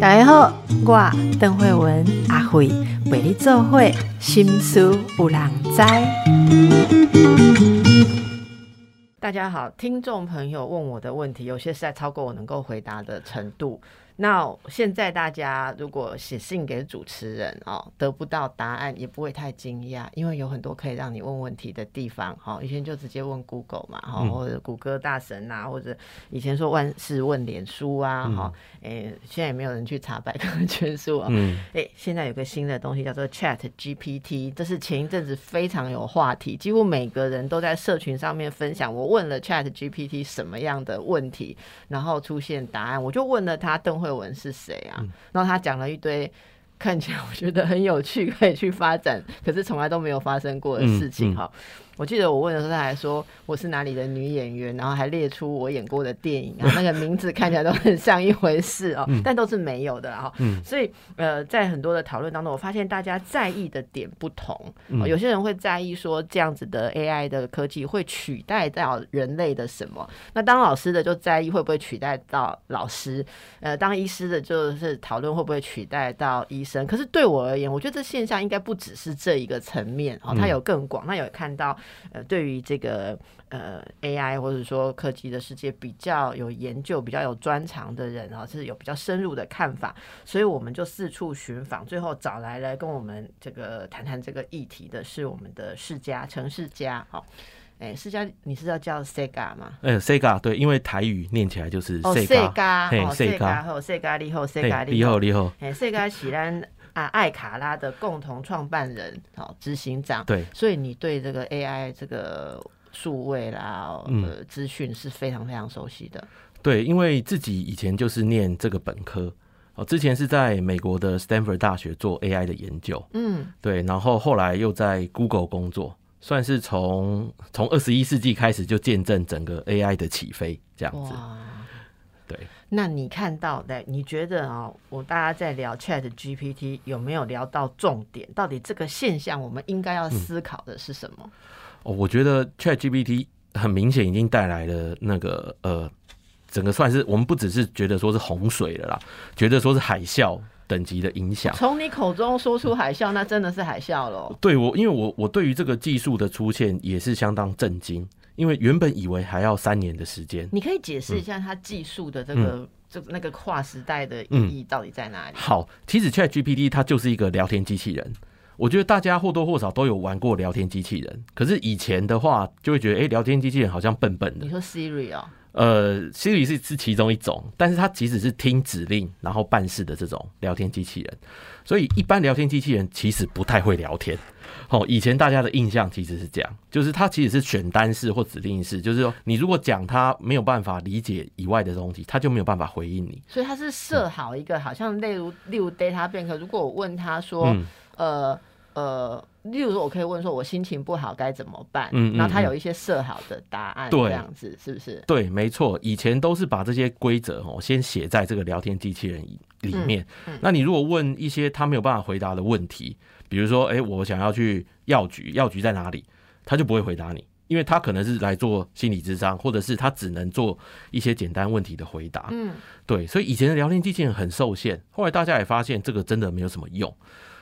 大家好，我邓慧文阿慧为你做会心思有人知。大家好，听众朋友问我的问题，有些是在超过我能够回答的程度。那现在大家如果写信给主持人哦，得不到答案也不会太惊讶，因为有很多可以让你问问题的地方。哈，以前就直接问 Google 嘛，哈，或者谷歌大神啊，或者以前说万事问脸书啊，哈，诶，现在也没有人去查百科全书啊。嗯，诶，现在有个新的东西叫做 Chat GPT，这是前一阵子非常有话题，几乎每个人都在社群上面分享。我问了 Chat GPT 什么样的问题，然后出现答案，我就问了他邓。慧文是谁啊？然后他讲了一堆看起来我觉得很有趣，可以去发展，可是从来都没有发生过的事情哈。我记得我问的时候，他还说我是哪里的女演员，然后还列出我演过的电影啊，那个名字看起来都很像一回事哦，但都是没有的哈。所以呃，在很多的讨论当中，我发现大家在意的点不同。有些人会在意说这样子的 AI 的科技会取代到人类的什么？那当老师的就在意会不会取代到老师？呃，当医师的就是讨论会不会取代到医生？可是对我而言，我觉得这现象应该不只是这一个层面哦，它有更广，那有看到。呃，对于这个呃 AI 或者说科技的世界比较有研究、比较有专长的人啊，是有比较深入的看法，所以我们就四处寻访，最后找来了跟我们这个谈谈这个议题的是我们的世家陈世家。好，哎，世家，你是要叫 Sega 吗？哎，Sega 对，因为台语念起来就是 Sega，哦，Sega 后 Sega 你后 Sega 你后你后，哎，Sega 喜欢。啊，艾卡拉的共同创办人，好，执行长。对，所以你对这个 AI 这个数位啦，呃，资讯是非常非常熟悉的。对，因为自己以前就是念这个本科，哦，之前是在美国的 Stanford 大学做 AI 的研究。嗯，对，然后后来又在 Google 工作，算是从从二十一世纪开始就见证整个 AI 的起飞，这样子。对。那你看到的，你觉得啊，我大家在聊 Chat GPT 有没有聊到重点？到底这个现象我们应该要思考的是什么？哦，我觉得 Chat GPT 很明显已经带来了那个呃，整个算是我们不只是觉得说是洪水了啦，觉得说是海啸等级的影响。从你口中说出海啸，那真的是海啸喽？对我，因为我我对于这个技术的出现也是相当震惊。因为原本以为还要三年的时间，你可以解释一下它技术的这个这那个跨时代的意义到底在哪里？好，其实 Chat GPT 它就是一个聊天机器人。我觉得大家或多或少都有玩过聊天机器人，可是以前的话就会觉得，哎，聊天机器人好像笨笨的。你说 Siri 哦？呃，Siri 是是其中一种，但是它即使是听指令然后办事的这种聊天机器人，所以一般聊天机器人其实不太会聊天。哦，以前大家的印象其实是这样，就是它其实是选单式或指令式，就是说你如果讲它没有办法理解以外的东西，它就没有办法回应你。所以它是设好一个，好像例如例如 data bank，如果我问他说，呃呃，例如说我可以问说我心情不好该怎么办，嗯，然后他有一些设好的答案，这样子是不是？对，没错，以前都是把这些规则哦先写在这个聊天机器人里面。那你如果问一些他没有办法回答的问题。比如说，哎，我想要去药局，药局在哪里？他就不会回答你，因为他可能是来做心理智商，或者是他只能做一些简单问题的回答。嗯，对，所以以前的聊天机器人很受限，后来大家也发现这个真的没有什么用。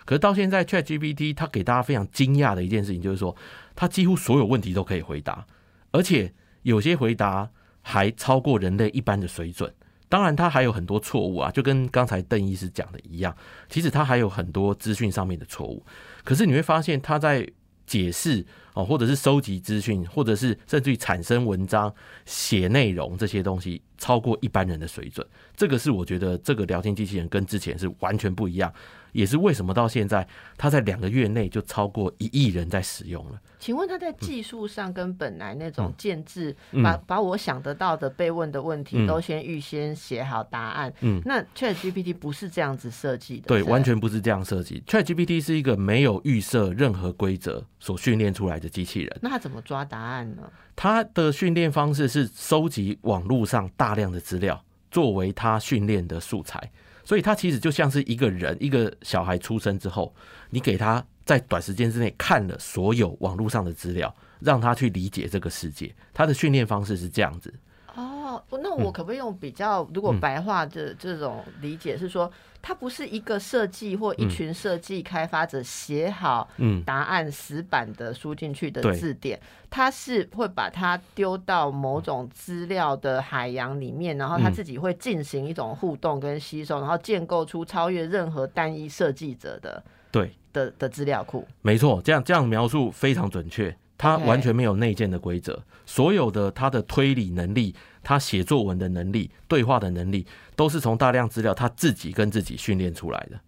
可是到现在，Chat GPT 它给大家非常惊讶的一件事情，就是说，它几乎所有问题都可以回答，而且有些回答还超过人类一般的水准。当然，他还有很多错误啊，就跟刚才邓医师讲的一样。其实他还有很多资讯上面的错误，可是你会发现他在解释哦，或者是收集资讯，或者是甚至于产生文章、写内容这些东西，超过一般人的水准。这个是我觉得这个聊天机器人跟之前是完全不一样。也是为什么到现在，它在两个月内就超过一亿人在使用了。请问它在技术上跟本来那种建制，把把我想得到的被问的问题都先预先写好答案。嗯，那 Chat GPT 不是这样子设计的。对，完全不是这样设计。Chat GPT 是一个没有预设任何规则所训练出来的机器人。那它怎么抓答案呢？它的训练方式是收集网络上大量的资料，作为他训练的素材。所以，他其实就像是一个人，一个小孩出生之后，你给他在短时间之内看了所有网络上的资料，让他去理解这个世界。他的训练方式是这样子。哦，哦，那我可不可以用比较如果白话的这种理解是说，它不是一个设计或一群设计开发者写好答案死板的输进去的字典，它是会把它丢到某种资料的海洋里面，然后它自己会进行一种互动跟吸收，然后建构出超越任何单一设计者的对。的的资料库。没错，这样这样描述非常准确。他完全没有内建的规则，所有的他的推理能力、他写作文的能力、对话的能力，都是从大量资料他自己跟自己训练出来的。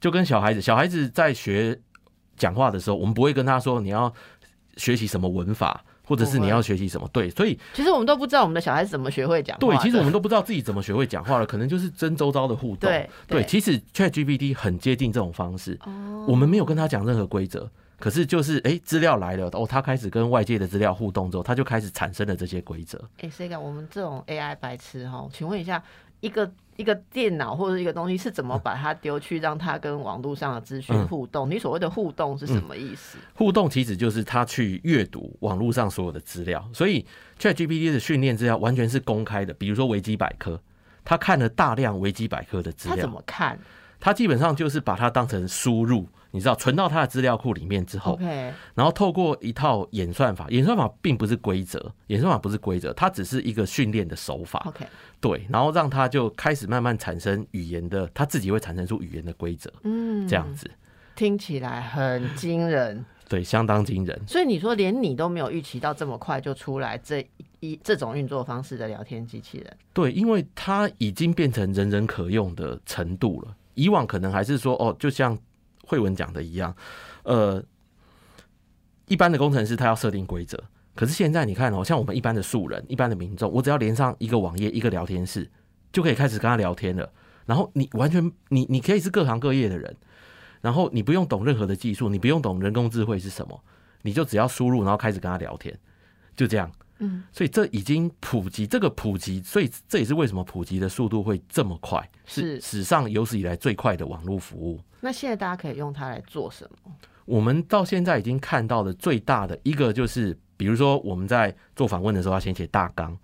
就跟小孩子，小孩子在学讲话的时候，我们不会跟他说你要学习什么文法，或者是你要学习什么。对，所以其实我们都不知道我们的小孩子怎么学会讲。对，其实我们都不知道自己怎么学会讲话了，可能就是真周遭的互动。对对，其实 Chat GPT 很接近这种方式。哦，我们没有跟他讲任何规则。可是就是哎，资料来了哦，他开始跟外界的资料互动之后，他就开始产生了这些规则。哎，谁讲我们这种 AI 白痴哈？请问一下，一个一个电脑或者一个东西是怎么把它丢去让它跟网络上的资讯互动？你所谓的互动是什么意思？互动其实就是他去阅读网络上所有的资料，所以 ChatGPT 的训练资料完全是公开的。比如说维基百科，他看了大量维基百科的资料，他怎么看？他基本上就是把它当成输入。你知道存到它的资料库里面之后，然后透过一套演算法，演算法并不是规则，演算法不是规则，它只是一个训练的手法。OK，对，然后让它就开始慢慢产生语言的，它自己会产生出语言的规则。嗯，这样子听起来很惊人，对，相当惊人。所以你说连你都没有预期到这么快就出来这一这种运作方式的聊天机器人？对，因为它已经变成人人可用的程度了。以往可能还是说哦，就像。慧文讲的一样，呃，一般的工程师他要设定规则，可是现在你看哦，像我们一般的素人、一般的民众，我只要连上一个网页、一个聊天室，就可以开始跟他聊天了。然后你完全你你可以是各行各业的人，然后你不用懂任何的技术，你不用懂人工智慧是什么，你就只要输入，然后开始跟他聊天，就这样。嗯，所以这已经普及，这个普及，所以这也是为什么普及的速度会这么快，是史上有史以来最快的网络服务。那现在大家可以用它来做什么？我们到现在已经看到的最大的一个就是，比如说我们在做访问的时候要先写大纲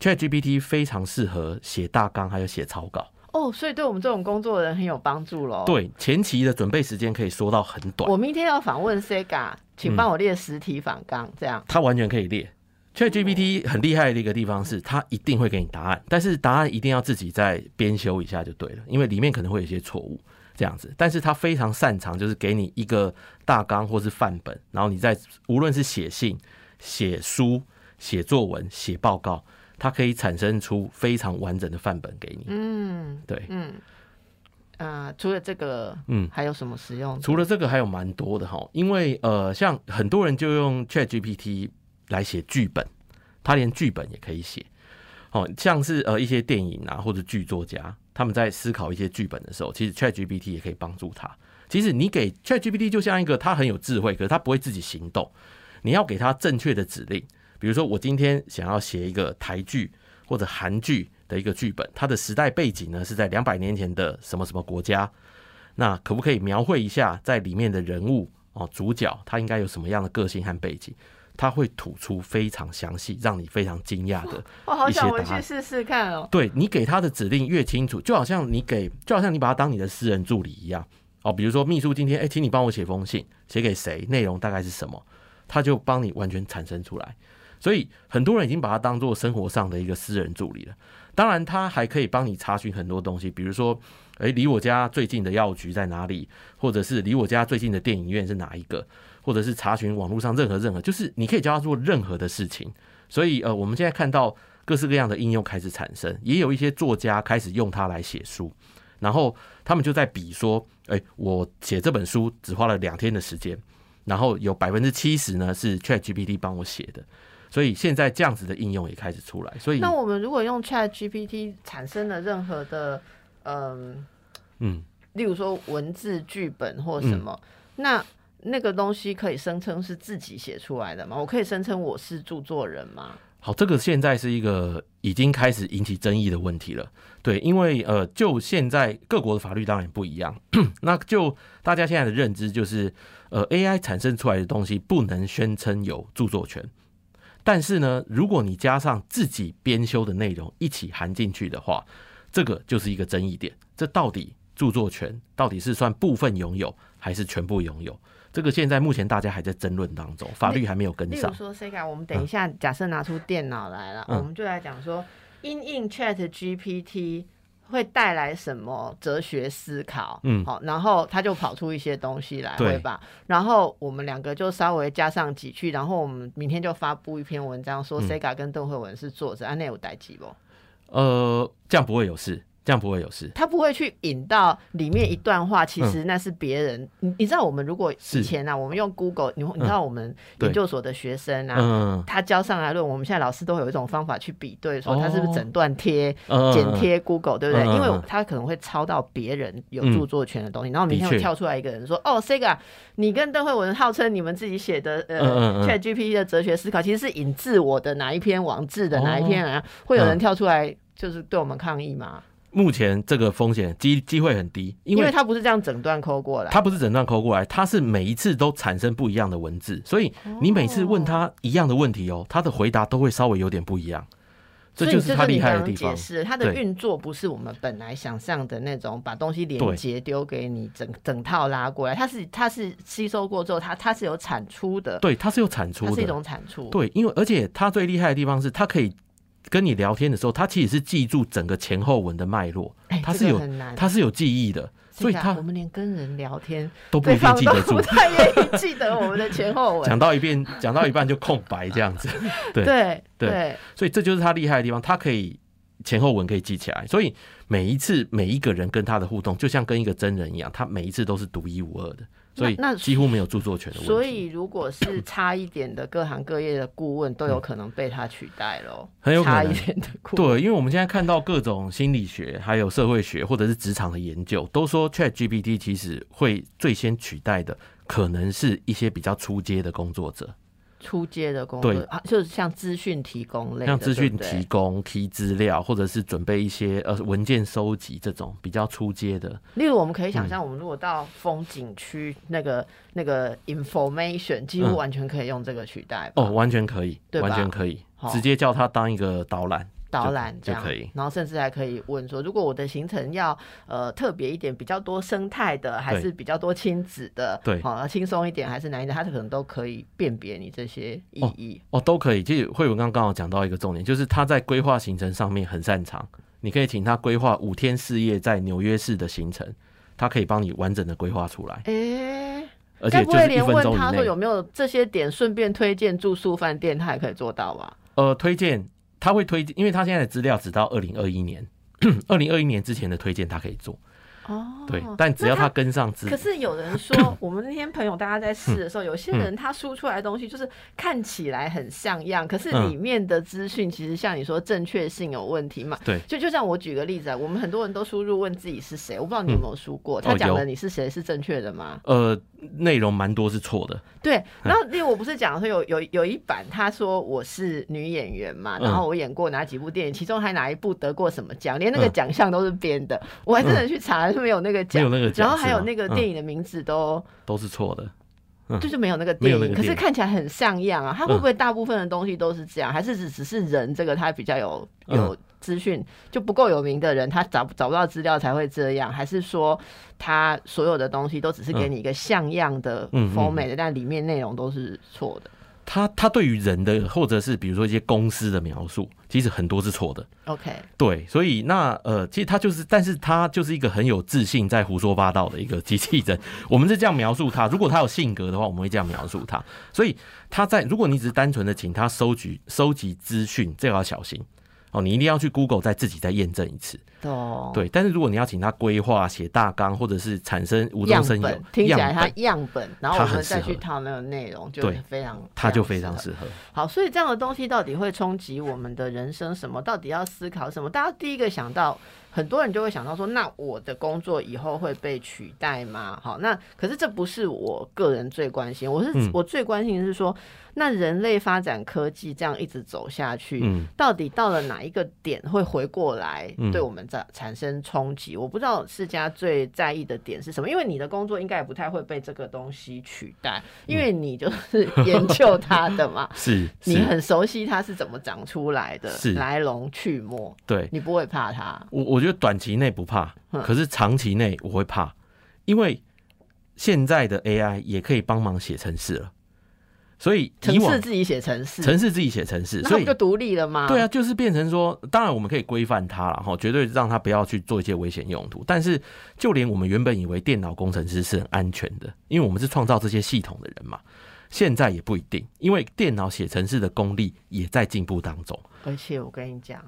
，ChatGPT 非常适合写大纲，还有写草稿。哦，所以对我们这种工作的人很有帮助喽。对，前期的准备时间可以缩到很短。我明天要访问 Sega，请帮我列实体访纲，这样。他完全可以列。ChatGPT 很厉害的一个地方是，它一定会给你答案，但是答案一定要自己再编修一下就对了，因为里面可能会有一些错误这样子。但是它非常擅长，就是给你一个大纲或是范本，然后你在无论是写信、写书、写作文、写报告，它可以产生出非常完整的范本给你。嗯，对，嗯，啊，除了这个，嗯，还有什么使用？除了这个还有蛮多的哈，因为呃，像很多人就用 ChatGPT。来写剧本，他连剧本也可以写，哦，像是呃一些电影啊或者剧作家，他们在思考一些剧本的时候，其实 ChatGPT 也可以帮助他。其实你给 ChatGPT 就像一个他很有智慧，可是他不会自己行动。你要给他正确的指令，比如说我今天想要写一个台剧或者韩剧的一个剧本，它的时代背景呢是在两百年前的什么什么国家，那可不可以描绘一下在里面的人物哦主角他应该有什么样的个性和背景？他会吐出非常详细，让你非常惊讶的 我好想回去试试看哦。对你给他的指令越清楚，就好像你给，就好像你把他当你的私人助理一样哦。比如说秘书今天哎，请你帮我写封信，写给谁？内容大概是什么？他就帮你完全产生出来。所以很多人已经把它当做生活上的一个私人助理了。当然，他还可以帮你查询很多东西，比如说，哎，离我家最近的药局在哪里？或者是离我家最近的电影院是哪一个？或者是查询网络上任何任何，就是你可以教他做任何的事情。所以呃，我们现在看到各式各样的应用开始产生，也有一些作家开始用它来写书，然后他们就在比说，哎，我写这本书只花了两天的时间，然后有百分之七十呢是 Chat GPT 帮我写的。所以现在这样子的应用也开始出来。所以那我们如果用 Chat GPT 产生了任何的嗯嗯，例如说文字剧本或什么，那那个东西可以声称是自己写出来的吗？我可以声称我是著作人吗？好，这个现在是一个已经开始引起争议的问题了。对，因为呃，就现在各国的法律当然不一样，那就大家现在的认知就是，呃，AI 产生出来的东西不能宣称有著作权。但是呢，如果你加上自己编修的内容一起含进去的话，这个就是一个争议点。这到底著作权到底是算部分拥有还是全部拥有？这个现在目前大家还在争论当中，法律还没有跟上。例如说，Sega，我们等一下假设拿出电脑来了，嗯我们就来讲说，因应 Chat GPT 会带来什么哲学思考？嗯好，然后他就跑出一些东西来，对会吧？然后我们两个就稍微加上几句，然后我们明天就发布一篇文章，说嗯 Sega 跟邓慧文是作者，安内有代记不？呃，这样不会有事，这样不会有事。他不会去引到里面一段话，其实那是别人。你你知道，我们如果以是前啊，我们用 Google，你你知道我们研究所的学生啊，嗯。他交上来论文，我们现在老师都会有一种方法去比对，说他是不是哦整段贴、嗯，剪贴 Google，对不对？因为他可能会抄到别人有著作权的东西，然后明天会跳出来一个人说：“哦，Sega，你跟邓慧文号称你们自己写的呃嗯嗯嗯。Chat GPT 的哲学思考，其实是引自我的哪一篇网志的哦哪一篇啊？会有人嗯。跳出来就是对我们抗议吗？目前这个风险机机会很低，因为因为他不是这样整段抠过来。它不是整段抠过来，它是每一次都产生不一样的文字，所以你每次问他一样的问题哦，他的回答都会稍微有点不一样，这就是他厉害的这地方。你刚刚解释，它的运作不是我们本来想象的那种把东西连对接丢给你整整套拉过来，它是它是吸收过之后，它它是有产出的，对，它是有产出它是一，种产出。对，因为而且它最厉害的地方是，它可以跟你聊天的时候，他其实是记住整个前后文的脉络，哎，这个它是有很难，它是有记忆的，所以是啊它我们连跟人聊天，都不一定记得住。不。太愿意记得我们的前后文。讲到一遍，讲到一半就空白这样子，对对对。对，所以这就是他厉害的地方，他可以前后文可以记起来，所以每一次每一个人跟他的互动，就像跟一个真人一样，他每一次都是独一无二的，所以那那几乎没有著作权的问题。所以如果是差一点的各行各业的顾问，都有可能被他取代喽。很有可能差一点的顾问。对，因为我们现在看到各种心理学、还有社会学或者是职场的研究，都说 Chat GPT 其实会最先取代的，可能是一些比较出街的工作者，出街的工作对。啊，就是像资讯提供类，像资讯提供、提资料，或者是准备一些呃文件收集这种比较出街的。例如，我们可以嗯。想象，我们如果到风景区，那个那个 information 几乎嗯。完全可以用这个取代吧。哦，完全可以，对完全可以，直接叫他当一个导览。导览这样可以然后甚至还可以问说，如果我的行程要呃特别一点，比较多生态的，还是比较多亲子的，对好、要轻松一点，还是难一点，它可能都可以辨别你这些意义。哦，都可以。其实慧文刚刚好讲到一个重点，就是他在规划行程上面很擅长。你可以请他规划五天四夜在纽约市的行程，他可以帮你完整的规划出来，哎、而且该不会就是一分连问他钟以内。说有没有这些点，顺便推荐住宿饭店，他也可以做到吧？呃，推荐他会推荐，因为他现在的资料只到二零二一年，二零二一年之前的推荐他可以做。哦，对，但只要他跟上资可，是有人说，我们那天朋友大家在试的时候，有些嗯人他输出来的东西就是看起来很像样，可是嗯里面的资讯其实像你说正确性有问题嘛？对，就就像我举个例子啊，我们很多人都输入问自己是谁，我不知道你有没有输过，他讲的你是谁是正确的吗？呃，内容蛮多是错的。对，然后因为我不是讲说有有有一版他说我是女演员嘛，嗯。然后我演过哪几部电影，其中还哪一部得过什么奖，连那个嗯。奖项都是编的，我还真的去查，是没有那个奖。没有。那个奖然后还有那个嗯。电影的名字都、都是错的。嗯。就是没有那个电影，可是看起来很像样啊。他会不会大部分的东西都是这样，还是只只是人这个他比较有嗯。有资讯就不够有名的人，他找不找不到资料才会这样？还是说他所有的东西都只是给你一个像样的嗯嗯嗯 format，、但里面内容都是错的他他对于人的或者是比如说一些公司的描述，其实很多是错的。？OK，对，所以那呃，其实他就是，但是他就是一个很有自信，在胡说八道的一个机器人。我们是这样描述他，如果他有性格的话，我们会这样描述他。所以他在，如果你只是单纯的请他收集收集资讯，这个要小心哦，你一定要去 Google 再自己再验证一次。哦。对，但是如果你要请他规划、写大纲，或者是产生无中样生有听起来他样本，然后我们再去套那个内容，就对非常他就非常适合。好，所以这样的东西到底会冲击我们的人生什么？到底要思考什么？大家第一个想到很多人就会想到说，那我的工作以后会被取代吗？好，那可是这不是我个人最关心，我是、嗯我最关心的是说，那人类发展科技这样一直走下去，嗯到底到了哪一个点会回过来嗯对我们产产生冲击？我不知道世家最在意的点是什么，因为你的工作应该也不太会被这个东西取代，因为你就是研究它的嘛。是是，你很熟悉它是怎么长出来的，是来龙去脉，对你不会怕它。我我觉得短期内不怕，嗯可是长期内我会怕，因为现在的 AI 也可以帮忙写程式了，所以以往城市自己写城市，城市自己写城市，所以就独立了吗？对啊，，就是变成说，当然我们可以规范它了哈，绝对让它不要去做一些危险用途。但是，就连我们原本以为电脑工程师是很安全的，因为我们是创造这些系统的人嘛，现在也不一定，因为电脑写城市的功力也在进步当中。而且我跟你讲。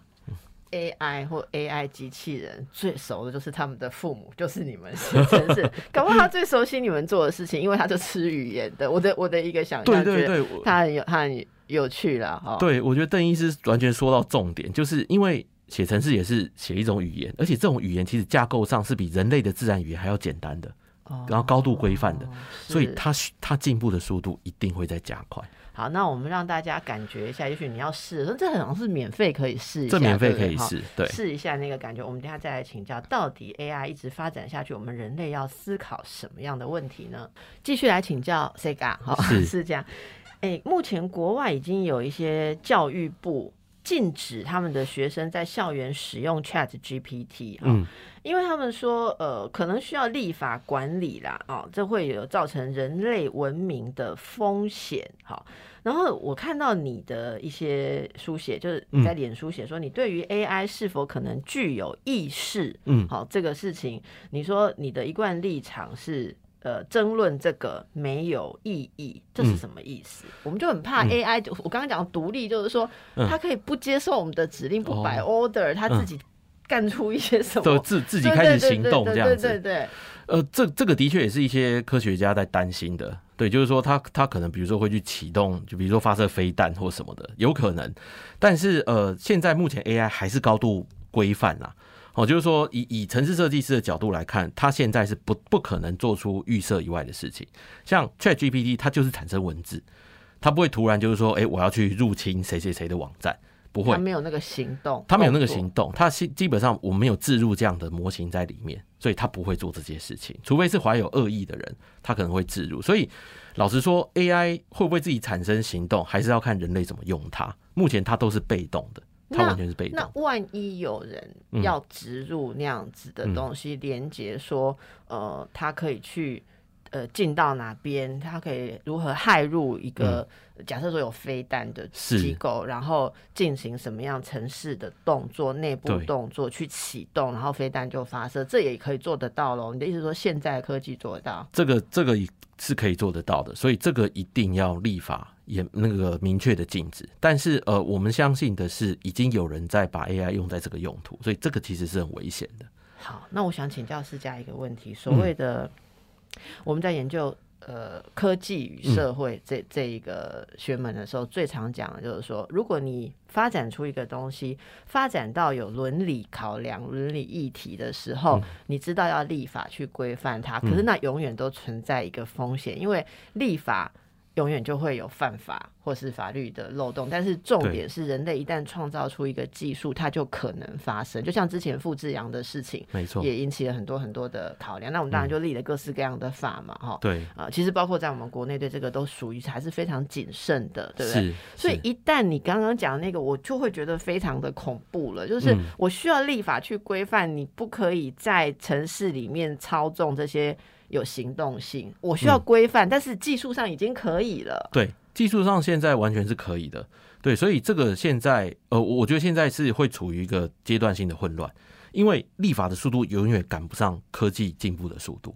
AI 或 AI 机器人最熟的就是他们的父母，就是你们写程式，搞不好他最熟悉你们做的事情，因为他就吃语言的。我的我的一个想象，对对对，他很有他很有趣了哈。对我觉得邓医师完全说到重点，就是因为写程式也是写一种语言，而且这种语言其实架构上是比人类的自然语言还要简单的，哦，然后高度规范的，所以是它它进步的速度一定会在加快。好，那我们让大家感觉一下，也许你要试，说这好像是免费可以试一下，这免费可以试，对。试一下那个感觉。我们等下再来请教，到底 AI 一直发展下去，我们人类要思考什么样的问题呢？继续来请教 Sega 好，是 是这样。哎，目前国外已经有一些教育部禁止他们的学生在校园使用 Chat GPT 哈、嗯，因为他们说，呃，可能需要立法管理啦，哦，这会有造成人类文明的风险。好，然后我看到你的一些书写，就是你在脸书写说，你对于 AI 是否可能具有意识，嗯好，这个事情，你说你的一贯立场是。呃，争论这个没有意义，这是嗯什么意思？我们就很怕嗯 AI，就我刚刚讲独立，就是说嗯它可以不接受我们的指令，不哦摆 order，它自嗯己干出一些什么就自自己对开始对对行动对对这样子。对对，呃，这这个的确也是一些科学家在担心的。对，就是说他他可能比如说会去启动，就比如说发射飞弹或什么的，有可能。但是呃，现在目前 AI 还是高度规范啦。哦，就是说以以城市设计师的角度来看，他现在是不不可能做出预设以外的事情。像 Chat GPT，它就是产生文字，它不会突然就是说，哎、我要去入侵谁谁谁的网站，不会他。没有那个行动，他没有那个行动，他基基本上我没有置入这样的模型在里面，所以他不会做这些事情，除非是怀有恶意的人，他可能会置入。所以老实说，AI 会不会自己产生行动，还是要看人类怎么用它。目前它都是被动的，它那完全是被那。万一有人嗯要植入那样子的东西，连接说，呃，他可以去呃进到哪边，他可以如何害入一个、假设说有飞弹的机构，然后进行什么样城市的动作、内部动作去启动，然后飞弹就发射，这也可以做得到喽。你的意思说，现在科技做得到？这个这个是可以做得到的，所以这个一定要立法也那个明确的禁止。但是呃，我们相信的是，已经有人在把 AI 用在这个用途，所以这个其实是很危险的。好，那我想请教世家一个问题，嗯所谓的、我们在研究呃科技与社会这、这一个学门的时候，最常讲的就是说，如果你发展出一个东西，发展到有伦理考量、伦理议题的时候，嗯你知道要立法去规范它，可是那永远都存在一个风险，因为立法。永远就会有犯法或是法律的漏洞，但是重点是人类一旦创造出一个技术，它就可能发生。就像之前复制羊的事情，没错，也引起了很多很多的考量。那我们当然就立了各式各样的法嘛，哈、对，啊、其实包括在我们国内对这个都属于还是非常谨慎的，对不对？所以一旦你刚刚讲的那个，我就会觉得非常的恐怖了。就是嗯我需要立法去规范，你不可以在城市里面操纵这些有行动性。我需要嗯规范，但是技术上已经可以了。对，技术上现在完全是可以的。对，所以这个现在，呃，我觉得现在是会处于一个阶段性的混乱，因为立法的速度永远赶不上科技进步的速度。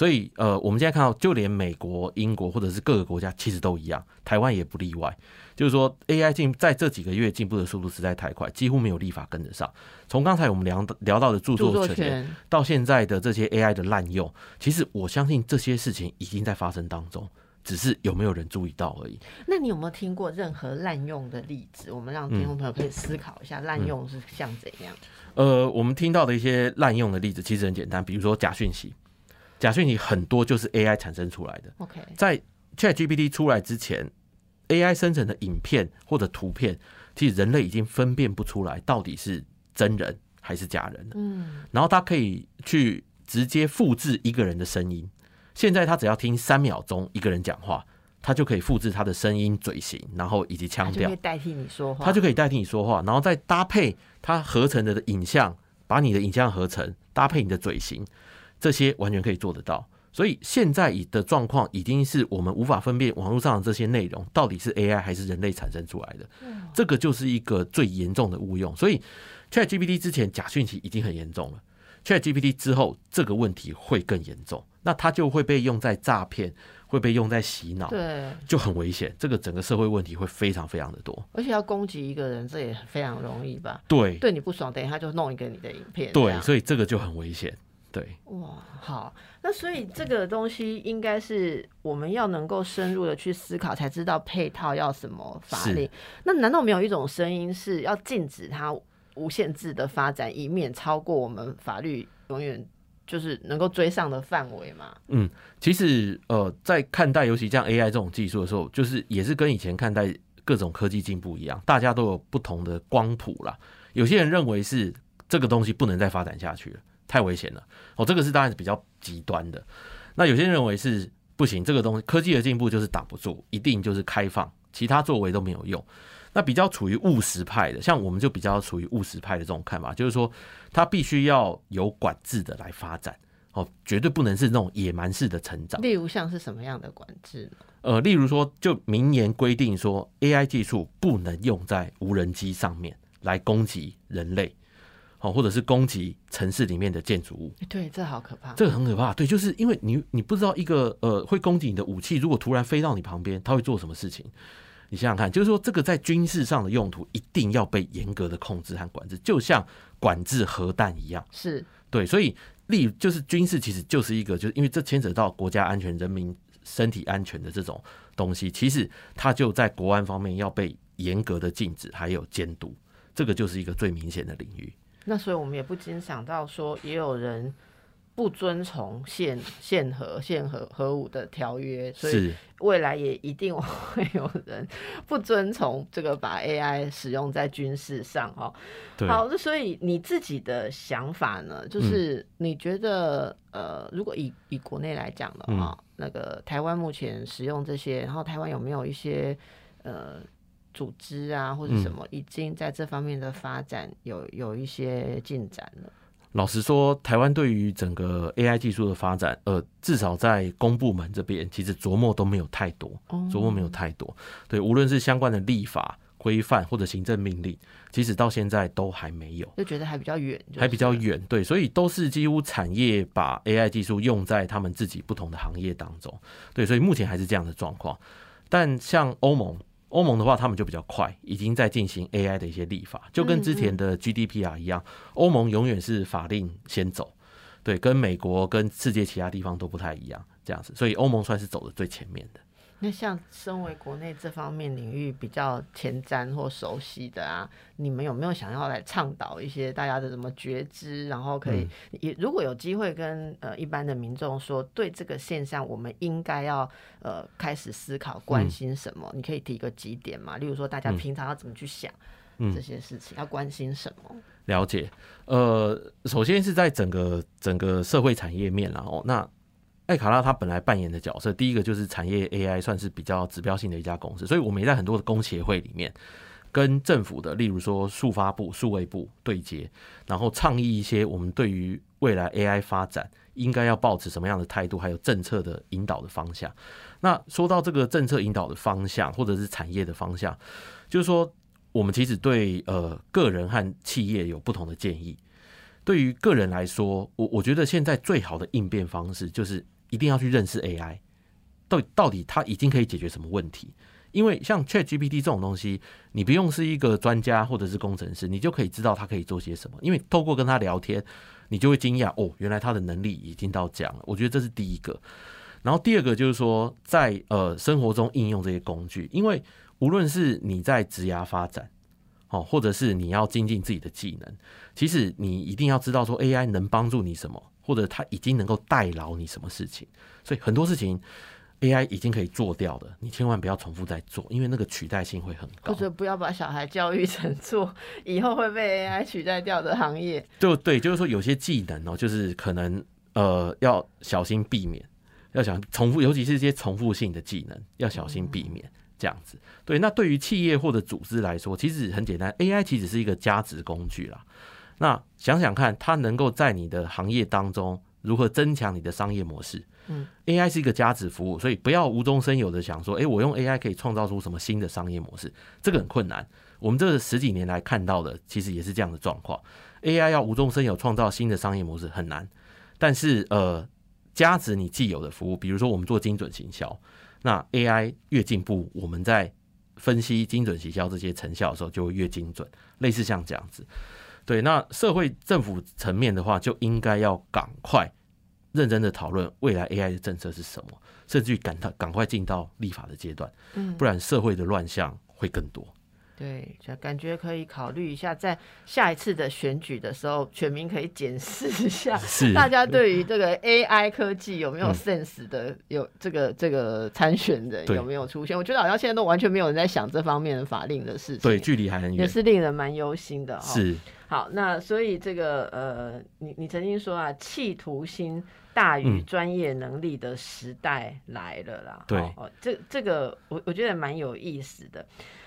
所以，呃，我们现在看到，就连美国、英国或者是各个国家，其实都一样，台湾也不例外。就是说，AI 进在这几个月进步的速度实在太快，几乎没有立法跟得上。从刚才我们聊聊到的著著作权，作权，到现在的这些 AI 的滥用，其实我相信这些事情已经在发生当中。只是有没有人注意到而已。那你有没有听过任何滥用的例子？我们让听众朋友可以思考一下，滥用是像怎样？呃，我们听到的一些滥用的例子其实很简单，比如说假讯息，假讯息很多就是 AI 产生出来的。OK，在 ChatGPT 出来之前，AI 生成的影片或者图片，其实人类已经分辨不出来到底是真人还是假人了。嗯，然后它可以去直接复制一个人的声音。现在他只要听三秒钟一个人讲话，他就可以复制他的声音、嘴型，然后以及腔调它就可以，代替你说话，他就可以代替你说话，然后再搭配它合成的影像，把你的影像合成，搭配你的嘴型，这些完全可以做得到。所以现在的状况已经是我们无法分辨网络上的这些内容到底是 AI 还是人类产生出来的，这个就是一个最严重的误用。所以 ChatGPT 之前假讯息已经很严重了，ChatGPT 之后这个问题会更严重，那它就会被用在诈骗，会被用在洗脑，对，就很危险。这个整个社会问题会非常非常的多。而且要攻击一个人，这也非常容易吧？对对你不爽，等一下就弄一个你的影片，这对，所以这个就很危险。对，哇，好，那所以这个东西应该是我们要能够深入的去思考，才知道配套要什么法令。那难道没有一种声音是要禁止它无限制的发展，以免超过我们法律永远就是能够追上的范围吗？嗯其实呃，在看待尤其像 AI 这种技术的时候，就是也是跟以前看待各种科技进步一样，大家都有不同的光谱啦。有些人认为是这个东西不能再发展下去了，太危险了。哦，这个是当然是比较极端的。那有些人认为是不行，这个东西科技的进步就是挡不住，一定就是开放，其他作为都没有用。那比较处于务实派的，像我们就比较处于务实派的这种看法，就是说它必须要有管制的来发展，哦，绝对不能是那种野蛮式的成长。例如像是什么样的管制呢？呃，例如说，就明言规定说，AI 技术不能用在无人机上面来攻击人类，哦，或者是攻击城市里面的建筑物，对，这好可怕。这个很可怕。对，就是因为你你不知道一个呃会攻击你的武器，如果突然飞到你旁边，它会做什么事情？你想想看，就是说这个在军事上的用途一定要被严格的控制和管制，就像管制核弹一样。是对，所以例就是军事其实就是一个，就是因为这牵扯到国家安全、人民身体安全的这种东西，其实它就在国安方面要被严格的禁止，还有监督，这个就是一个最明显的领域。那所以我们也不禁想到说，也有人不遵从现现核现核核武的条约，所以未来也一定会 有人不遵从这个把 AI 使用在军事上哦。好，那所以你自己的想法呢？就是你觉得呃，如果以以国内来讲的话，那个台湾目前使用这些，然后台湾有没有一些呃组织啊或者什么已经在这方面的发展有有一些进展了？老实说，台湾对于整个 AI 技术的发展，呃，至少在公部门这边，其实琢磨都没有太多，哦琢磨没有太多。对，无论是相关的立法规范或者行政命令，其实到现在都还没有。就觉得还比较远，还比较。远，对，所以都是几乎产业把 AI 技术用在他们自己不同的行业当中，对，所以目前还是这样的状况。但像欧盟，欧盟的话，他们就比较快，已经在进行 AI 的一些立法，就跟之前的 GDPR 一样，欧盟永远是法令先走，对，跟美国跟世界其他地方都不太一样，这样子，所以欧盟算是走的最前面的。那像身为国内这方面领域比较前瞻或熟悉的啊，你们有没有想要来倡导一些大家的什么觉知，然后可以嗯也如果有机会跟呃一般的民众说，对这个现象我们应该要呃开始思考关心什么？你可以提个几点嘛？例如说大家嗯平常要怎么去想嗯这些事情，要关心什么？了解，呃，首先是在整个整个社会产业面啦，哦，那艾卡拉它本来扮演的角色，第一个就是产业 AI 算是比较指标性的一家公司，所以我们也在很多的工协会里面跟政府的，例如说数发部、数位部对接，然后倡议一些我们对于未来 AI 发展应该要保持什么样的态度，还有政策的引导的方向。那说到这个政策引导的方向，或者是产业的方向，就是说我们其实对呃个人和企业有不同的建议。对于个人来说，我我觉得现在最好的应变方式就是一定要去认识 AI，到底到底它已经可以解决什么问题。因为像 Chat GPT 这种东西，你不用是一个专家或者是工程师，你就可以知道它可以做些什么。因为透过跟他聊天，你就会惊讶哦，原来他的能力已经到这样了。我觉得这是第一个。然后第二个就是说，在呃生活中应用这些工具，因为无论是你在职涯发展，哦，或者是你要精进自己的技能，其实你一定要知道说 AI 能帮助你什么，或者他已经能够代劳你什么事情。所以很多事情 AI 已经可以做掉的，你千万不要重复再做，因为那个取代性会很高。或者不要把小孩教育成做以后会被 AI 取代掉的行业。就对，就是说有些技能哦，就是可能呃要小心避免，要想重复，尤其是这些重复性的技能，要小心避免。这样子，对。那对于企业或者组织来说，其实很简单，AI 其实是一个加值工具啦。那想想看，它能够在你的行业当中如何增强你的商业模式？嗯，AI 是一个价值服务，所以不要无中生有的想说，哎，我用 AI 可以创造出什么新的商业模式？这个很困难。我们这十几年来看到的，其实也是这样的状况。AI 要无中生有创造新的商业模式很难，但是呃，加值你既有的服务，比如说我们做精准行销。那 AI 越进步，我们在分析精准行销这些成效的时候，就会越精准。类似像这样子，对。那社会政府层面的话，就应该要赶快认真的讨论未来 AI 的政策是什么，甚至于赶它赶快进到立法的阶段，嗯，不然社会的乱象会更多。对，就感觉可以考虑一下，在下一次的选举的时候，全民可以检视一下，大家对于这个 AI 科技有没有 sense 的，有这个这个参选人有没有出现？我觉得好像现在都完全没有人在想这方面的法令的事情，对，距离还很远，也是令人蛮忧心的。是，好，那所以这个呃，你你曾经说啊，企图心大于专业能力的时代来了啦。对，哦，这这个我我觉得蛮有意思的。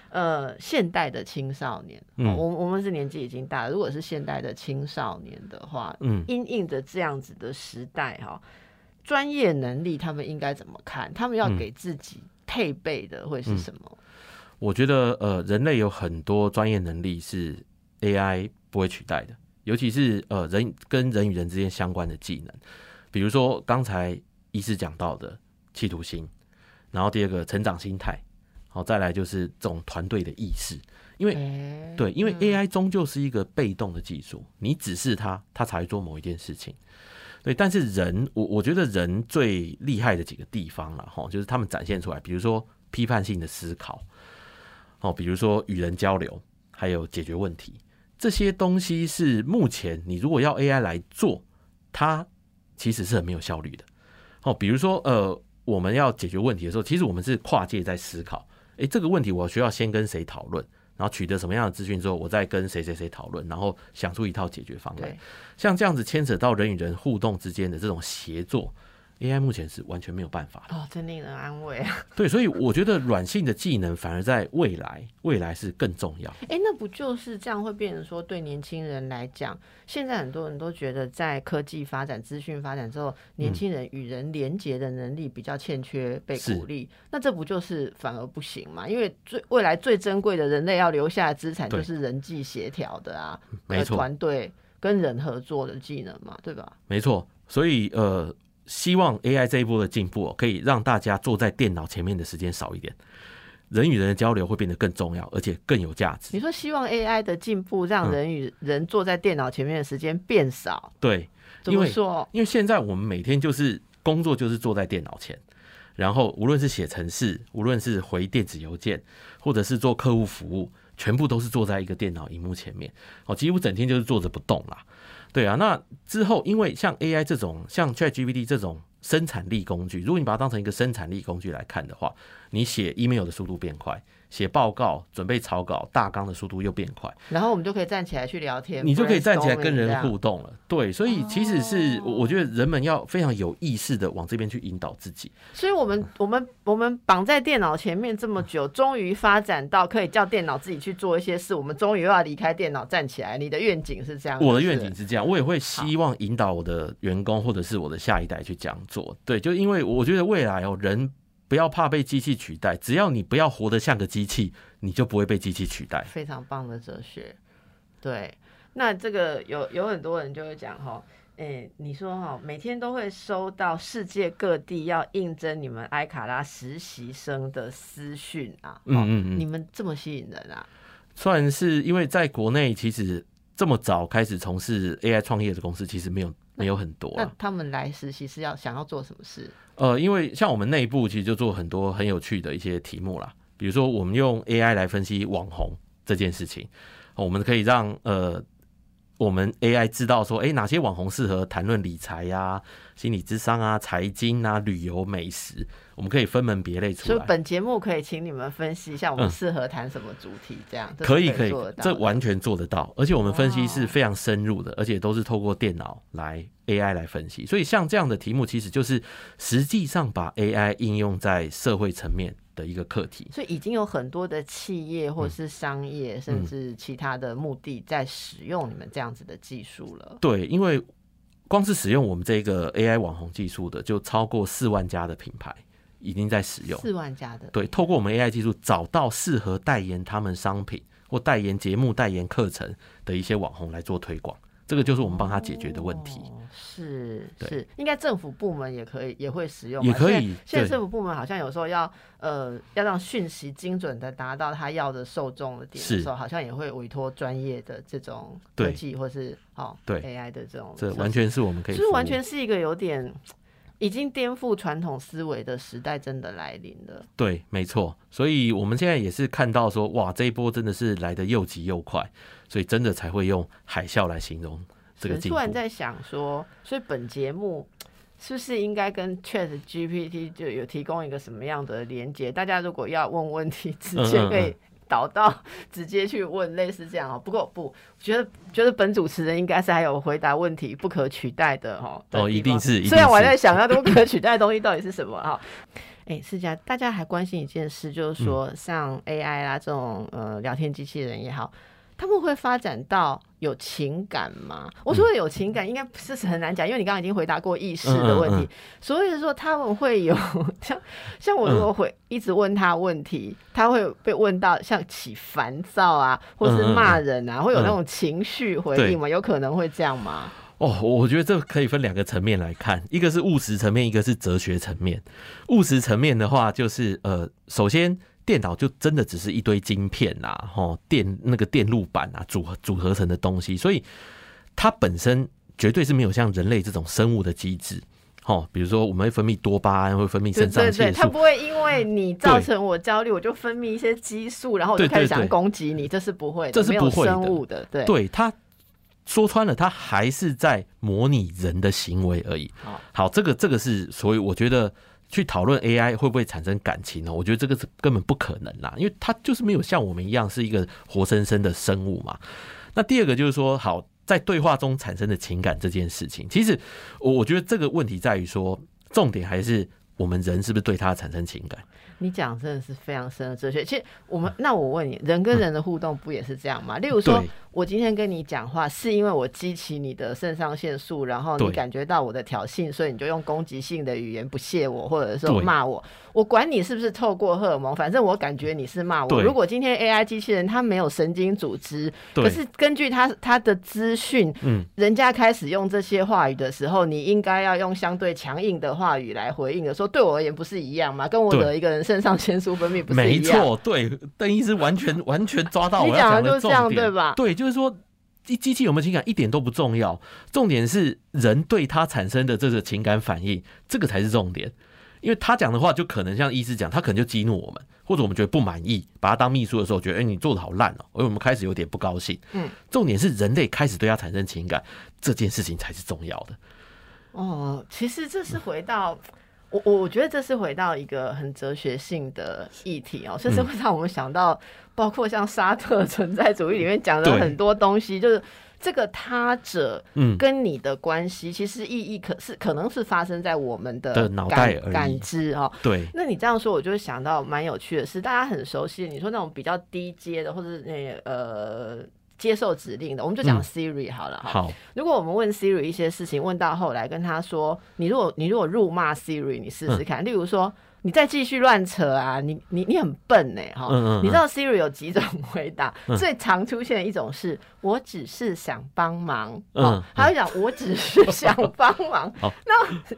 呃，现代的青少年，嗯我我们是年纪已经大了。如果是现代的青少年的话，嗯，因应着这样子的时代哈，专业能力他们应该怎么看？他们要给自己配备的会是什么？我觉得，呃，人类有很多专业能力是 AI 不会取代的，尤其是呃人跟人与人之间相关的技能，比如说刚才医师讲到的企图心，然后第二个成长心态。好，再来就是这种团队的意识，因为对，因为 AI 终究是一个被动的技术，你指示它，它才会做某一件事情。对，但是人，我我觉得人最厉害的几个地方了，哈，就是他们展现出来，比如说批判性的思考，哦，比如说与人交流，还有解决问题，这些东西是目前你如果要 AI 来做，它其实是很没有效率的。哦，比如说呃，我们要解决问题的时候，其实我们是跨界在思考。诶，这个问题我需要先跟谁讨论，然后取得什么样的资讯之后，我再跟谁谁谁讨论，然后想出一套解决方案。像这样子牵扯到人与人互动之间的这种协作。AI 目前是完全没有办法的哦，真令人安慰啊！对，所以我觉得软性的技能反而在未来，未来是更重要。哎，那不就是这样会变成说，对年轻人来讲，现在很多人都觉得，在科技发展、资讯发展之后，年轻人与人连接的能力比较欠缺，被鼓励。那这不就是反而不行嘛？因为最未来最珍贵的人类要留下的资产，就是人际协调的啊，没错，团队跟人合作的技能嘛，对吧？没错，所以呃。希望 AI 这一波的进步，可以让大家坐在电脑前面的时间少一点，人与人的交流会变得更重要，而且更有价值。你说希望 AI 的进步让人与人坐在电脑前面的时间变少？对，怎么说？因为现在我们每天就是工作，就是坐在电脑前，然后无论是写程式，无论是回电子邮件，或者是做客户服务，全部都是坐在一个电脑荧幕前面，哦，几乎整天就是坐着不动啦。对啊，那之后，因为像 AI 这种，像 ChatGPT 这种生产力工具，如果你把它当成一个生产力工具来看的话，你写 email 的速度变快。写报告、准备草稿、大纲的速度又变快，然后我们就可以站起来去聊天，你就可以站起来跟人互动了。对，所以其实是我觉得人们要非常有意识的往这边去引导自己。所以我们我们我们绑在电脑前面这么久，终于发展到可以叫电脑自己去做一些事。我们终于又要离开电脑站起来。你的愿景是这样？我的愿景是这样，我也会希望引导我的员工或者是我的下一代去这样做。对，就因为我觉得未来哦人。不要怕被机器取代，只要你不要活得像个机器，你就不会被机器取代。非常棒的哲学，对。那这个有有很多人就会讲哈，哎，你说哈，每天都会收到世界各地要应征你们埃卡拉实习生的私讯啊，嗯嗯嗯，你们这么吸引人啊？算是因为在国内其实这么早开始从事 AI 创业的公司，其实没有没有很多那他们来实习是要想要做什么事？呃，因为像我们内部其实就做很多很有趣的一些题目啦，比如说我们用 AI 来分析网红这件事情，我们可以让呃。我们 AI 知道说，哎，哪些网红适合谈论理财呀、心理智商啊、财经啊、旅游、美食，我们可以分门别类出来。所以本节目可以请你们分析一下，我们适合谈什么主题？这样可以可以，这完全做得到。而且我们分析是非常深入的，而且都是透过电脑来 AI 来分析。所以像这样的题目，其实就是实际上把 AI 应用在社会层面。的一个课题，所以已经有很多的企业或者是商业，甚至其他的目的在使用你们这样子的技术了。对，因为光是使用我们这个 AI 网红技术的，就超过四万家的品牌已经在使用。四万家的，对，透过我们 AI 技术找到适合代言他们商品或代言节目、代言课程的一些网红来做推广。这个就是我们帮他解决的问题。是是，应该政府部门也可以也会使用，也可以。现在政府部门好像有时候要呃要让讯息精准的达到他要的受众的点的时候，好像也会委托专业的这种科技或是哦对 AI 的这种。这完全是我们可以，就是完全是一个有点已经颠覆传统思维的时代，真的来临了。对，没错。所以我们现在也是看到说，哇，这一波真的是来的又急又快。所以真的才会用海啸来形容这个。突然在想说，所以本节目是不是应该跟 Chat GPT 就有提供一个什么样的连接？大家如果要问问题，直接可以导到直接去问，类似这样哦。不过不，觉得觉得本主持人应该是还有回答问题不可取代的哦。哦，一定是。虽然我还在想，要不可取代的东西到底是什么哈？哎，是这样，大家还关心一件事，就是说像 AI 啦这种呃聊天机器人也好。他们会发展到有情感吗？我说的有情感，应该不是很难讲，因为你刚刚已经回答过意识的问题。所以说他们会有 像像我如果会一直问他问题，他会被问到像起烦躁啊，或是骂人啊，会有那种情绪回应吗？有可能会这样吗？哦，我觉得这可以分两个层面来看，一个是务实层面，一个是哲学层面。务实层面的话，就是呃，首先。电脑就真的只是一堆晶片呐，吼电那个电路板啊，组合组合成的东西，所以它本身绝对是没有像人类这种生物的机制，哦，比如说我们会分泌多巴胺，会分泌肾上腺素，它不会因为你造成我焦虑，我就分泌一些激素，然后我就开始想攻击你，这是不会，这是不会生物的，对，对，它说穿了，它还是在模拟人的行为而已。好，这个这个是，所以我觉得。去讨论 AI 会不会产生感情呢？我觉得这个是根本不可能啦，因为它就是没有像我们一样是一个活生生的生物嘛。那第二个就是说，好在对话中产生的情感这件事情，其实我我觉得这个问题在于说，重点还是我们人是不是对它产生情感。你讲真的是非常深的哲学。其实我们那我问你，人跟人的互动不也是这样吗？例如说。我今天跟你讲话，是因为我激起你的肾上腺素，然后你感觉到我的挑衅，所以你就用攻击性的语言不屑我，或者说骂我。我管你是不是透过荷尔蒙，反正我感觉你是骂我。如果今天 AI 机器人它没有神经组织，可是根据它它的资讯，嗯，人家开始用这些话语的时候，你应该要用相对强硬的话语来回应的。说对我而言不是一样吗？跟我的一个人肾上腺素分泌不是一样？没错，对，邓医师完全完全抓到我要讲的重点，对吧？对，就是说。机机器有没有情感一点都不重要，重点是人对它产生的这个情感反应，这个才是重点。因为他讲的话就可能像医师讲，他可能就激怒我们，或者我们觉得不满意，把他当秘书的时候觉得，哎，你做的好烂哦，而我们开始有点不高兴。嗯，重点是人类开始对他产生情感，这件事情才是重要的。哦，其实这是回到。我我觉得这是回到一个很哲学性的议题哦，甚至会让我们想到，包括像沙特存在主义里面讲的很多东西，就是这个他者，嗯，跟你的关系，其实意义可是可能是发生在我们的脑袋感知哦。对，那你这样说，我就会想到蛮有趣的是，大家很熟悉，你说那种比较低阶的，或者那呃。接受指令的，我们就讲 Siri 好了。好，如果我们问 Siri 一些事情，问到后来跟他说：“你如果你如果辱骂 Siri，你试试看。”例如说。你再继续乱扯啊！你你你很笨呢，哈！你知道 Siri 有几种回答？最常出现的一种是“我只是想帮忙”，嗯，他会讲“我只是想帮忙”。那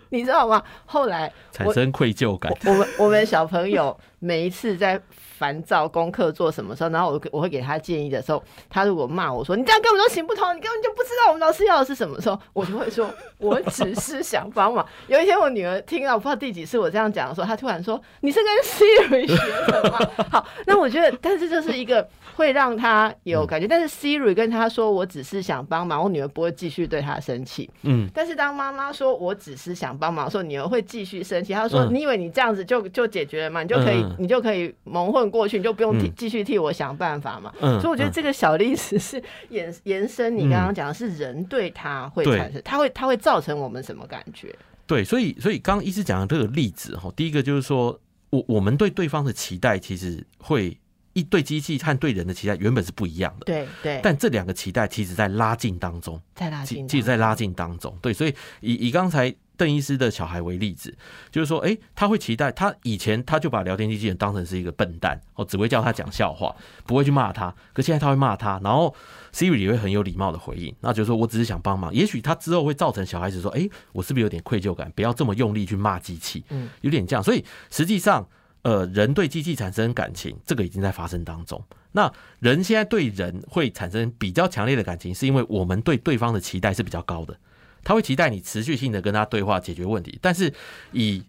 你知道吗？后来产生愧疚感。我们我们小朋友每一次在烦躁，功课做什么时候，然后我我会给他建议的时候，他如果骂我说你这样根本都行不通，你根本就不知道我们老师要的是什么时候，我就会说我只是想帮忙。有一天我女儿听到不知道第几次我这样讲的时候，她突然说你是跟 Siri 学的吗？好，那我觉得，但是这是一个会让他有感觉，但是 Siri 跟他说我只是想帮忙，我女儿不会继续对他生气。嗯，但是当妈妈说我只是想帮忙，的时候女儿会继续生气。她说你以为你这样子就就解决了吗？你就可以你就可以蒙混过去，你就不用替继续替我想办法嘛。嗯所以我觉得这个小例子是延延伸，你刚刚讲的是人对他会产生，他会他会造成我们什么感觉？对，所以所以刚刚医师讲的这个例子哈，第一个就是说我我们对对方的期待其实会一对机器和对人的期待原本是不一样的，对对。但这两个期待其实在拉近当中，在拉近，其实在拉近当中。对，所以以以刚才。邓医师的小孩为例子，就是说，哎，他会期待他以前他就把聊天机器人当成是一个笨蛋，哦，只会叫他讲笑话，不会去骂他。可现在他会骂他，然后 Siri 也会很有礼貌的回应，那就是说我只是想帮忙。也许他之后会造成小孩子说，哎，我是不是有点愧疚感？不要这么用力去骂机器，嗯，有点这样。所以实际上，呃，人对机器产生感情，这个已经在发生当中。那人现在对人会产生比较强烈的感情，是因为我们对对方的期待是比较高的。他会期待你持续性的跟他对话解决问题，但是以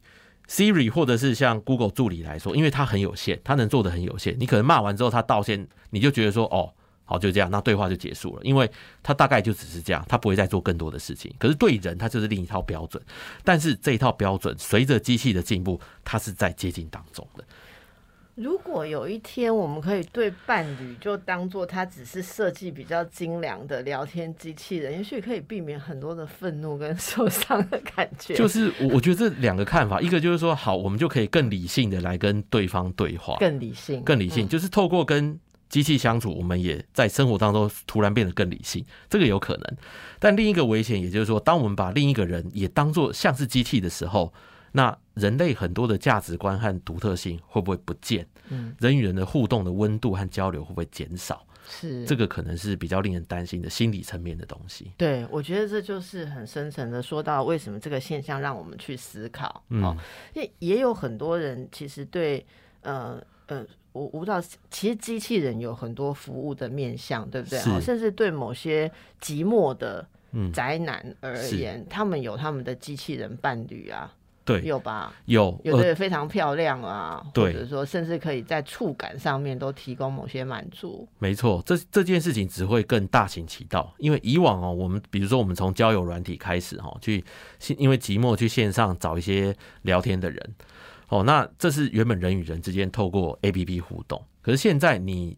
Siri 或者是像 Google 助理来说，因为它很有限，它能做的很有限。你可能骂完之后，他道歉，你就觉得说哦，好就这样，那对话就结束了，因为他大概就只是这样，他不会再做更多的事情。可是对人，他就是另一套标准，但是这一套标准随着机器的进步，它是在接近当中的。如果有一天我们可以对伴侣就当做他只是设计比较精良的聊天机器人，也许可以避免很多的愤怒跟受伤的感觉。就是我我觉得这两个看法，一个就是说好，我们就可以更理性的来跟对方对话，更理性，更理性，就是透过跟机器相处，我们也在生活当中突然变得更理性，这个有可能。但另一个危险，也就是说，当我们把另一个人也当做像是机器的时候。那人类很多的价值观和独特性会不会不见？嗯，人与人的互动的温度和交流会不会减少？是这个可能是比较令人担心的心理层面的东西。对，我觉得这就是很深层的说到为什么这个现象让我们去思考。哦，也也有很多人其实对呃呃，我我不知道，其实机器人有很多服务的面向，对不对？甚至对某些寂寞的宅男而言，他们有他们的机器人伴侣啊。对，有吧？有，有的非常漂亮啊，或者说甚至可以在触感上面都提供某些满足。没错，这这件事情只会更大行其道，因为以往哦，我们比如说我们从交友软体开始哈，去因为寂寞去线上找一些聊天的人，哦，那这是原本人与人之间透过 A P P 互动，可是现在你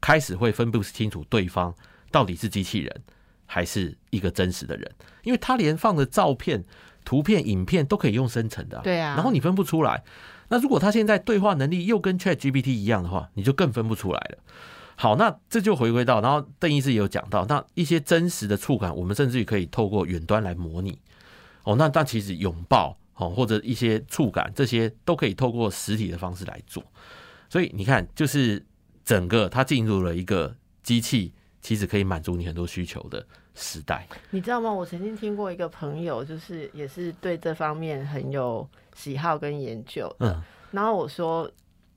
开始会分不清楚对方到底是机器人还是一个真实的人，因为他连放的照片。图片、影片都可以用生成的，对啊。然后你分不出来，那如果他现在对话能力又跟 Chat GPT 一样的话，你就更分不出来了。好，那这就回归到，然后邓医师也有讲到，那一些真实的触感，我们甚至于可以透过远端来模拟。哦，那但其实拥抱哦，或者一些触感，这些都可以透过实体的方式来做。所以你看，就是整个它进入了一个机器，其实可以满足你很多需求的。时代，你知道吗？我曾经听过一个朋友，就是也是对这方面很有喜好跟研究的。然后我说，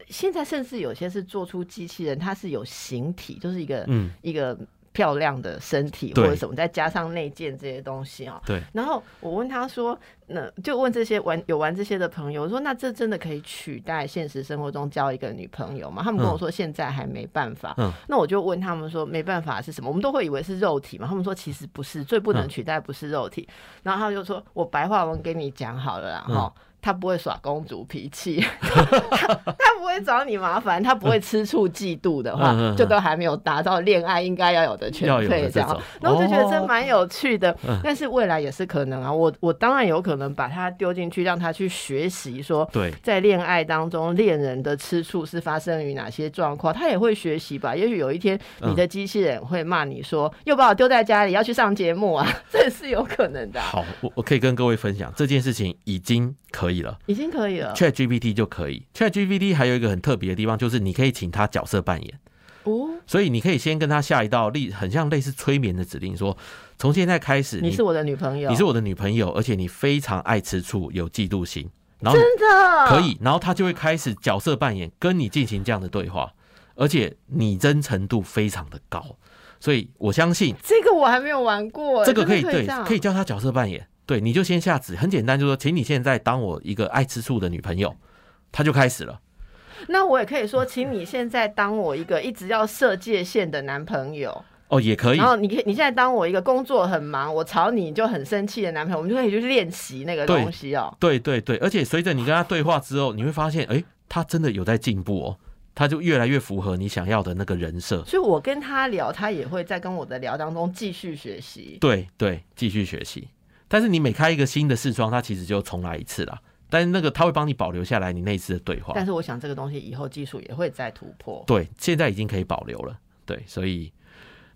现在甚至有些是做出机器人，它是有形体，就是一个嗯一个。漂亮的身体或者什么，再加上内建这些东西啊。对。然后我问他说：“那就问这些玩有玩这些的朋友，我说那这真的可以取代现实生活中交一个女朋友吗？”他们跟我说现在还没办法。嗯。那我就问他们说：“没办法是什么？”我们都会以为是肉体嘛。他们说其实不是，最不能取代不是肉体。然后他就说：“我白话文给你讲好了啦，哈。”他不会耍公主脾气，他不会找你麻烦，他不会吃醋嫉妒的话，就都还没有达到恋爱应该要有的权利这样。然后就觉得这蛮有趣的，但是未来也是可能啊。我我当然有可能把他丢进去，让他去学习说，在恋爱当中恋人的吃醋是发生于哪些状况，他也会学习吧。也许有一天你的机器人会骂你说，又把我丢在家里要去上节目啊，这是有可能的。好，我我可以跟各位分享这件事情已经可以。了，已经可以了。Chat GPT 就可以。Chat GPT 还有一个很特别的地方，就是你可以请他角色扮演哦。所以你可以先跟他下一道例，很像类似催眠的指令，说从现在开始，你是我的女朋友，你是我的女朋友，而且你非常爱吃醋，有嫉妒心。然后真的可以，然后他就会开始角色扮演，跟你进行这样的对话，而且拟真程度非常的高，所以我相信这个我还没有玩过，这个可以对可以叫他角色扮演，对，你就先下旨，很简单，就说，请你现在当我一个爱吃醋的女朋友，他就开始了。那我也可以说，请你现在当我一个一直要设界限的男朋友，哦，也可以然，后你可以你现在当我一个工作很忙，我吵你就很生气的男朋友，我们就可以去练习那个东西哦。对对对，而且随着你跟他对话之后，你会发现，哎，他真的有在进步哦，他就越来越符合你想要的那个人设。所以我跟他聊，他也会在跟我的聊当中继续学习。对对，继续学习。但是你每开一个新的视窗，它其实就重来一次啦。但是那个它会帮你保留下来你那一次的对话。但是我想这个东西以后技术也会再突破。对，现在已经可以保留了。对，所以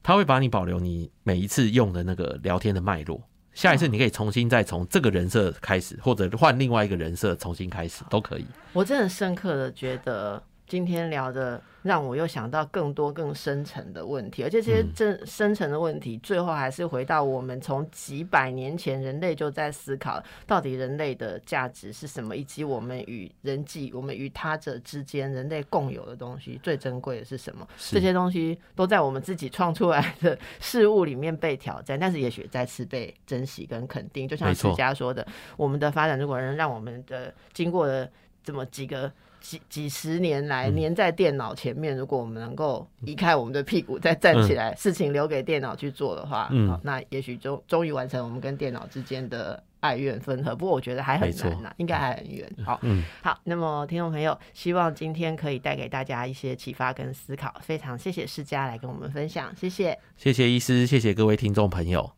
他会把你保留你每一次用的那个聊天的脉络。下一次你可以重新再从这个人设开始，或者换另外一个人设重新开始都可以。我真的深刻的觉得今天聊的让我又想到更多更深层的问题，而且这些嗯真深层的问题，最后还是回到我们从几百年前人类就在思考，到底人类的价值是什么，以及我们与人际、我们与他者之间人类共有的东西最珍贵的是什么？这些东西都在我们自己创出来的事物里面被挑战，但是也许再次被珍惜跟肯定。就像史家说的，我们的发展如果能让我们的经过了这么几个几几十年来嗯黏在电脑前面，如果我们能够移开我们的屁股再站起来，事情留给电脑去做的话，那也许终终于完成我们跟电脑之间的。爱怨分合，不过我觉得还很难呐、应该还很远。好，嗯，好，那么听众朋友，希望今天可以带给大家一些启发跟思考。非常谢谢世家来跟我们分享，谢谢。谢谢医师，谢谢各位听众朋友。